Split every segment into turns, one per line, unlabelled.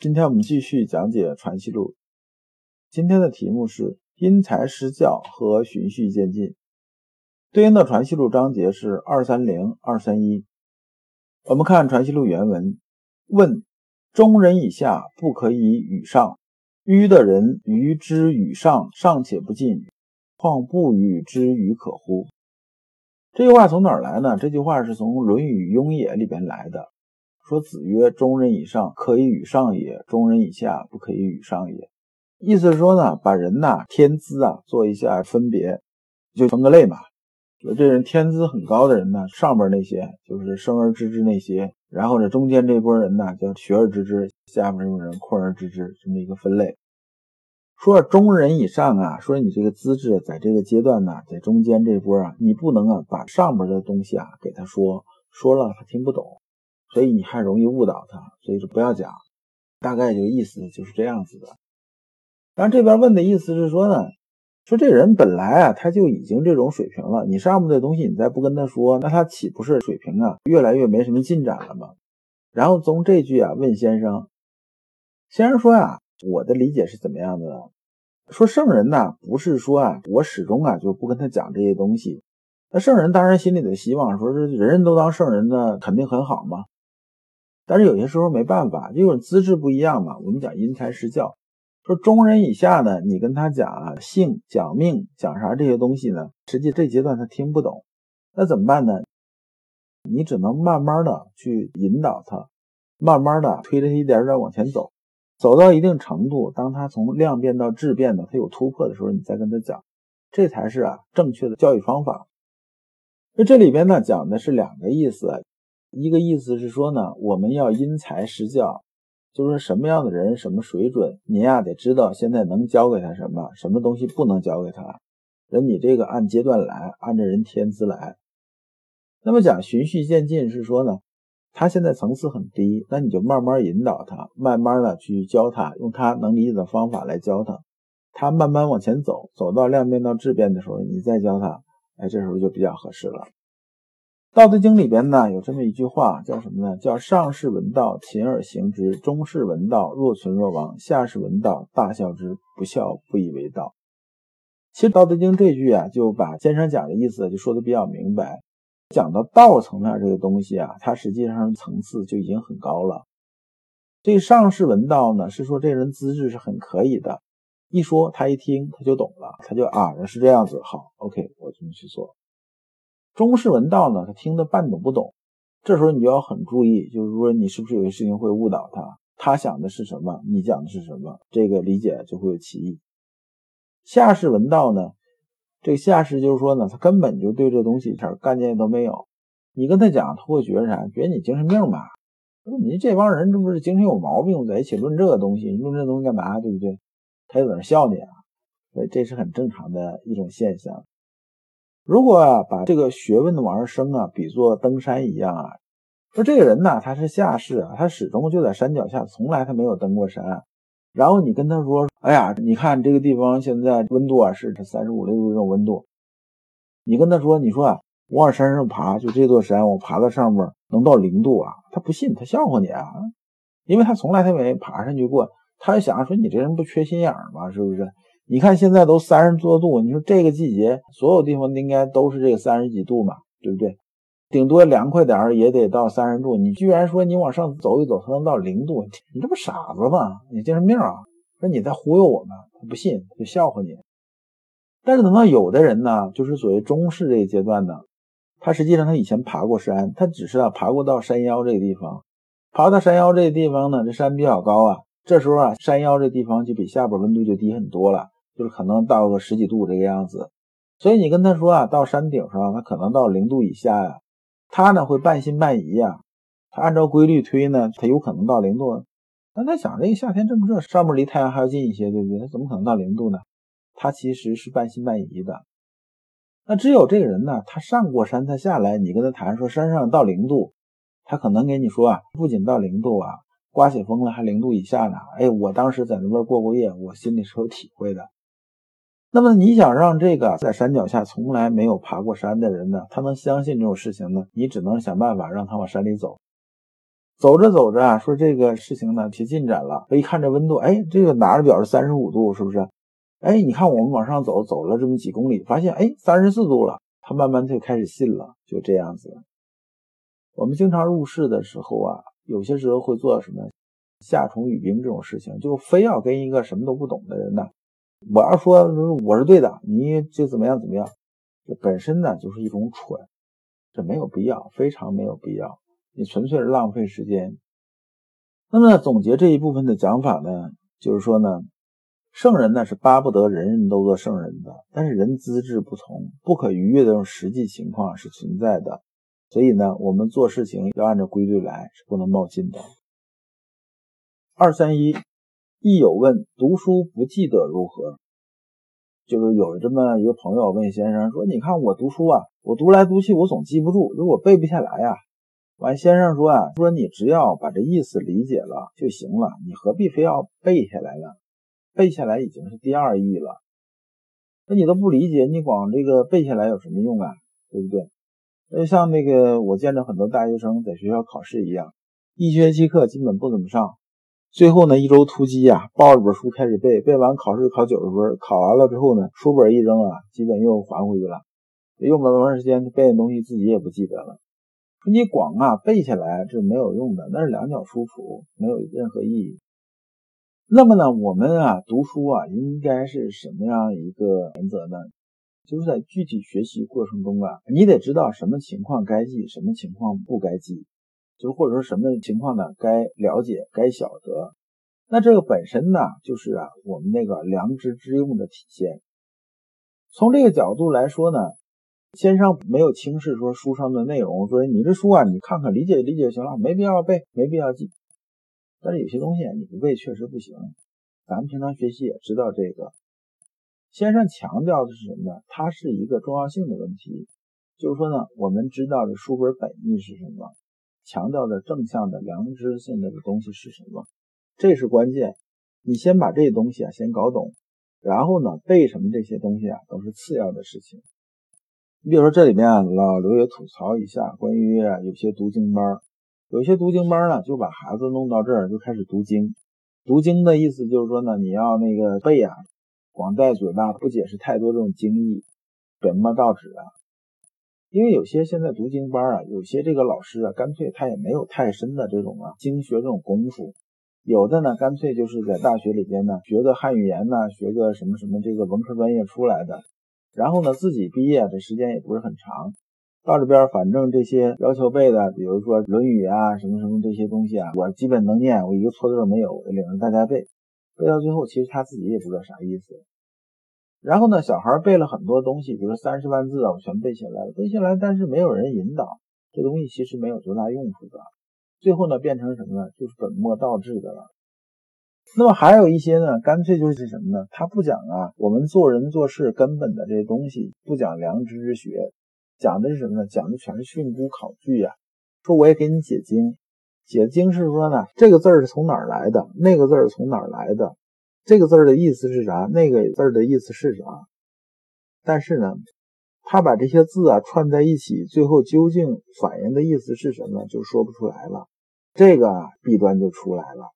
今天我们继续讲解《传习录》。今天的题目是因材施教和循序渐进，对应的《传习录》章节是二三零二三一。我们看《传习录》原文：问中人以下不可以与上。愚的人愚之与上尚且不尽，况不与之与可乎？这句话从哪儿来呢？这句话是从《论语雍也》里边来的。说子曰：“中人以上可以与上也，中人以下不可以与上也。”意思是说呢，把人呐天资啊做一下分别，就分个类嘛。说这人天资很高的人呢，上边那些就是生而知之那些。然后呢，中间这波人呢叫学而知之，下面这种人困而知之，这么一个分类。说中人以上啊，说你这个资质在这个阶段呢，在中间这波啊，你不能啊把上边的东西啊给他说，说了他听不懂，所以你还容易误导他，所以就不要讲。大概就意思就是这样子的。然后这边问的意思是说呢，说这人本来啊他就已经这种水平了，你上面的东西你再不跟他说，那他岂不是水平啊越来越没什么进展了吗？然后从这句啊问先生，先生说呀，我的理解是怎么样的呢？说圣人呢，不是说啊，我始终啊就不跟他讲这些东西。那圣人当然心里的希望，说是人人都当圣人呢，肯定很好嘛。但是有些时候没办法，因为资质不一样嘛。我们讲因材施教，说中人以下呢，你跟他讲啊性、讲命、讲啥这些东西呢，实际这阶段他听不懂，那怎么办呢？你只能慢慢的去引导他，慢慢的推着他一点点往前走，走到一定程度，当他从量变到质变的，他有突破的时候，你再跟他讲，这才是啊正确的教育方法。那这里边呢讲的是两个意思，一个意思是说呢，我们要因材施教，就是什么样的人，什么水准，您呀得知道现在能教给他什么，什么东西不能教给他，人你这个按阶段来，按着人天资来。那么讲循序渐进是说呢，他现在层次很低，那你就慢慢引导他，慢慢的去教他，用他能理解的方法来教他，他慢慢往前走，走到量变到质变的时候，你再教他，哎，这时候就比较合适了。道德经里边呢有这么一句话，叫什么呢？叫上士闻道，勤而行之；中士闻道，若存若亡；下士闻道，大笑之，不笑不以为道。其实道德经这句啊，就把先生讲的意思就说的比较明白。讲到道层面这个东西啊，它实际上层次就已经很高了。这上士闻道呢，是说这人资质是很可以的，一说他一听他就懂了，他就啊是这样子，好，OK，我这么去做。中士文道呢，他听得半懂不懂，这时候你就要很注意，就是说你是不是有些事情会误导他，他想的是什么，你讲的是什么，这个理解就会有歧义。下士文道呢？这个下士就是说呢，他根本就对这东西一点概念都没有。你跟他讲，他会觉得啥？觉得你精神病吧？说你这帮人这不是精神有毛病，在一起论这个东西，论这东西干嘛？对不对？他就在那笑你啊。所以这是很正常的一种现象。如果啊，把这个学问的往上升啊，比作登山一样啊，说这个人呢，他是下士啊，他始终就在山脚下，从来他没有登过山。然后你跟他说：“哎呀，你看这个地方现在温度啊是三十五六度这种温度。”你跟他说：“你说啊，我往山上爬，就这座山，我爬到上面能到零度啊？”他不信，他笑话你啊，因为他从来他没爬上去过。他就想说：“你这人不缺心眼吗？是不是？你看现在都三十多度，你说这个季节所有地方应该都是这个三十几度嘛，对不对？顶多凉快点也得到三十度。你居然说你往上走一走，它能到零度？你这不傻子吗？你精神病啊？说你在忽悠我们，他不信，就笑话你。但是等到有的人呢，就是所谓中式这个阶段呢，他实际上他以前爬过山，他只是啊爬过到山腰这个地方，爬到山腰这个地方呢，这山比较高啊，这时候啊山腰这地方就比下边温度就低很多了，就是可能到个十几度这个样子。所以你跟他说啊，到山顶上他可能到零度以下呀。他呢会半信半疑呀，他按照规律推呢，他有可能到零度，但他想，这个夏天这么热，上面离太阳还要近一些，对不对？他怎么可能到零度呢？他其实是半信半疑的。那只有这个人呢，他上过山，他下来，你跟他谈说山上到零度，他可能给你说啊，不仅到零度啊，刮起风了还零度以下呢。哎，我当时在那边过过夜，我心里是有体会的。那么你想让这个在山脚下从来没有爬过山的人呢，他能相信这种事情呢？你只能想办法让他往山里走。走着走着啊，说这个事情呢提进展了。一看这温度，哎，这个拿着表是三十五度，是不是？哎，你看我们往上走，走了这么几公里，发现哎三十四度了。他慢慢就开始信了，就这样子。我们经常入室的时候啊，有些时候会做什么夏虫语冰这种事情，就非要跟一个什么都不懂的人呢。我要说我是对的，你就怎么样怎么样，这本身呢就是一种蠢，这没有必要，非常没有必要，你纯粹是浪费时间。那么总结这一部分的讲法呢，就是说呢，圣人呢是巴不得人人都做圣人的，但是人资质不同，不可逾越的这种实际情况是存在的，所以呢，我们做事情要按照规律来，是不能冒进的。二三一。亦有问读书不记得如何？就是有这么一个朋友问先生说：“你看我读书啊，我读来读去，我总记不住，就我背不下来呀。”完，先生说：“啊，说你只要把这意思理解了就行了，你何必非要背下来呢？背下来已经是第二义了。那你都不理解，你光这个背下来有什么用啊？对不对？就像那个我见着很多大学生在学校考试一样，一学期课基本不怎么上。”最后呢，一周突击呀，抱着本书开始背，背完考试考九十分，考完了之后呢，书本一扔啊，基本又还回去了，用不了多长时间，背的东西自己也不记得了。说你光啊背下来这没有用的，那是两脚书谱，没有任何意义。那么呢，我们啊读书啊，应该是什么样一个原则呢？就是在具体学习过程中啊，你得知道什么情况该记，什么情况不该记。就或者说什么情况呢？该了解，该晓得。那这个本身呢，就是啊，我们那个良知之用的体现。从这个角度来说呢，先生没有轻视说书上的内容，说你这书啊，你看看理解理解就行了，没必要背，没必要记。但是有些东西你不背确实不行。咱们平常学习也知道这个。先生强调的是什么呢？它是一个重要性的问题，就是说呢，我们知道这书本本意是什么。强调的正向的良知性的东西是什么？这是关键。你先把这东西啊先搞懂，然后呢背什么这些东西啊都是次要的事情。你比如说这里面啊，老刘也吐槽一下关于有些读经班，有些读经班呢就把孩子弄到这儿就开始读经。读经的意思就是说呢，你要那个背啊，光带嘴巴不解释太多这种经义，本末倒置啊。因为有些现在读经班啊，有些这个老师啊，干脆他也没有太深的这种啊经学这种功夫，有的呢，干脆就是在大学里边呢学个汉语言呢，学个什么什么这个文科专业出来的，然后呢自己毕业的时间也不是很长，到这边反正这些要求背的，比如说《论语》啊，什么什么这些东西啊，我基本能念，我一个错字没有，领着大家背，背到最后其实他自己也不知道啥意思。然后呢，小孩背了很多东西，比如三十万字啊，我全背下来了，背下来，但是没有人引导，这东西其实没有多大用处的。最后呢，变成什么呢？就是本末倒置的了。那么还有一些呢，干脆就是什么呢？他不讲啊，我们做人做事根本的这些东西，不讲良知之学，讲的是什么呢？讲的全是训诂考据呀。说我也给你解经，解经是说呢，这个字是从哪儿来的，那个字儿从哪儿来的。这个字儿的意思是啥？那个字儿的意思是啥？但是呢，他把这些字啊串在一起，最后究竟反映的意思是什么，就说不出来了。这个弊端就出来了。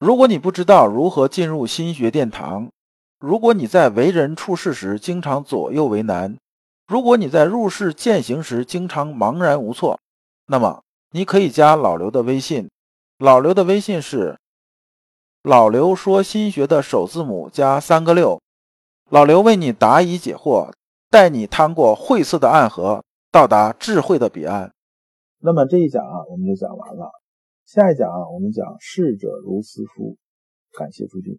如果你不知道如何进入心学殿堂，如果你在为人处事时经常左右为难，如果你在入世践行时经常茫然无措，那么你可以加老刘的微信。老刘的微信是。老刘说：“心学的首字母加三个六。”老刘为你答疑解惑，带你趟过晦涩的暗河，到达智慧的彼岸。
那么这一讲啊，我们就讲完了。下一讲啊，我们讲“逝者如斯夫”。感谢诸君。